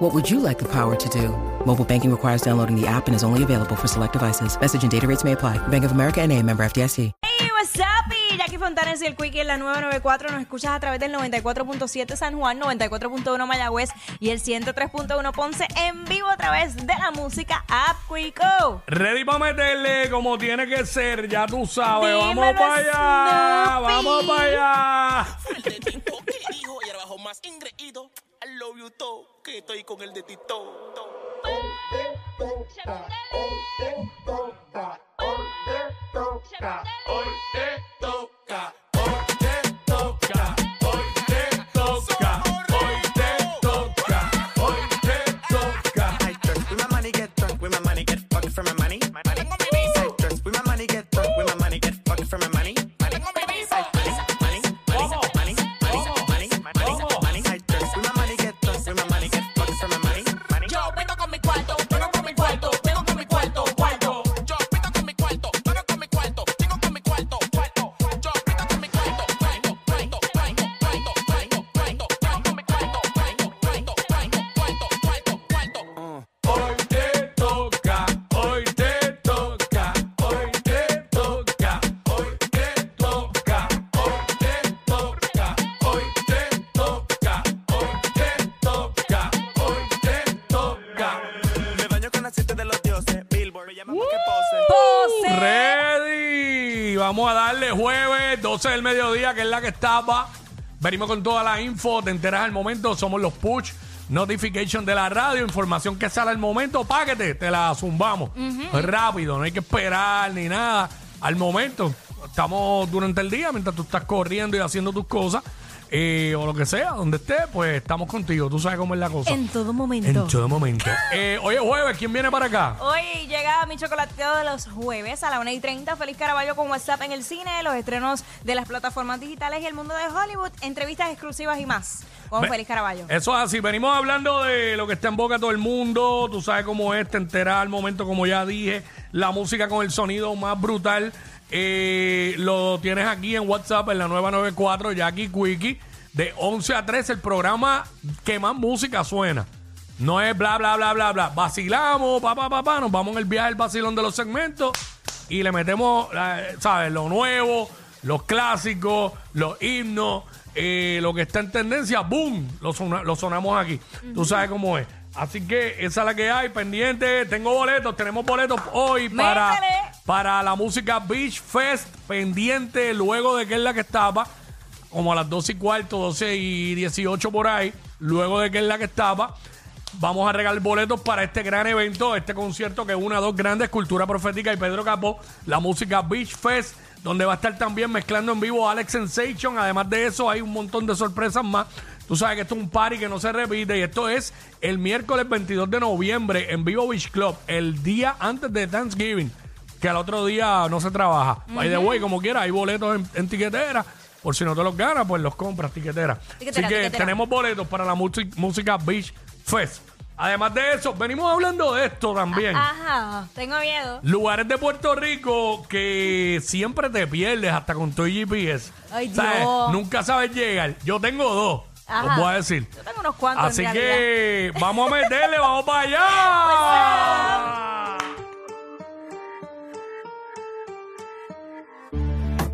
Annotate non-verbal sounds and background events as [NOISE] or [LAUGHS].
What would you like the power to do? Mobile banking requires downloading the app and is only available for select devices. Message and data rates may apply. Bank of America and a member FDIC. Hey, what's up? Y Jackie Fontanes y el Quickie en la 994. Nos escuchas a través del 94.7 San Juan, 94.1 Mayagüez y el 103.1 Ponce en vivo a través de la música App Quico. Ready para meterle como tiene que ser, ya tú sabes. Dímelo, vamos para allá, Snoopy. vamos para allá. El de Tito que dijo y abajo más ingreído. Que estoy con el de Tito. Toca, hoy te toca, hoy Vamos a darle jueves, 12 del mediodía, que es la que estaba. Venimos con toda la info, te enteras al momento, somos los push notification de la radio, información que sale al momento, páquete, te la zumbamos. Rápido, no hay que esperar ni nada. Al momento, estamos durante el día, mientras tú estás corriendo y haciendo tus cosas, eh, o lo que sea, donde estés, pues estamos contigo. Tú sabes cómo es la cosa. En todo En momento. todo momento. Eh, hoy es jueves, ¿quién viene para acá? Hoy llega mi chocolateo de los jueves a la 1 y 30. Feliz Caraballo con WhatsApp en el cine, los estrenos de las plataformas digitales y el mundo de Hollywood, entrevistas exclusivas y más con Ve- Feliz Caraballo. Eso es así. Venimos hablando de lo que está en boca de todo el mundo. Tú sabes cómo es, te enteras al momento, como ya dije. La música con el sonido más brutal. eh, lo tienes aquí en WhatsApp en la nueva 94, Jackie Quickie. De 11 a 13, el programa que más música suena. No es bla, bla, bla, bla, bla. Vacilamos, pa, pa, pa, pa. Nos vamos en el viaje del vacilón de los segmentos y le metemos, eh, ¿sabes? Lo nuevo, los clásicos, los himnos, eh, lo que está en tendencia, ¡boom! Lo, sona- lo sonamos aquí. Tú sabes cómo es. Así que esa es la que hay, pendiente. Tengo boletos, tenemos boletos hoy para, Métele. para la música Beach Fest, pendiente luego de que es la que estaba, como a las 12 y cuarto, 12 y 18 por ahí, luego de que es la que estaba. Vamos a regalar boletos para este gran evento, este concierto que une a dos grandes, Cultura Profética y Pedro Capó, la música Beach Fest, donde va a estar también mezclando en vivo Alex Sensation. Además de eso, hay un montón de sorpresas más. Tú sabes que esto es un party que no se repite y esto es el miércoles 22 de noviembre en Vivo Beach Club, el día antes de Thanksgiving, que al otro día no se trabaja. By the way, como quiera, hay boletos en, en tiquetera. Por si no te los ganas, pues los compras, tiquetera. Tiquetera, Así que tiquetera. tenemos boletos para la music- música Beach Fest. Además de eso, venimos hablando de esto también. Ajá, tengo miedo. Lugares de Puerto Rico que siempre te pierdes hasta con tu GPS. Ay, ¿Sabes? Dios. Nunca sabes llegar. Yo tengo dos, Ajá. os voy a decir. Yo tengo unos cuantos Así en que vamos a meterle, vamos para [LAUGHS] allá.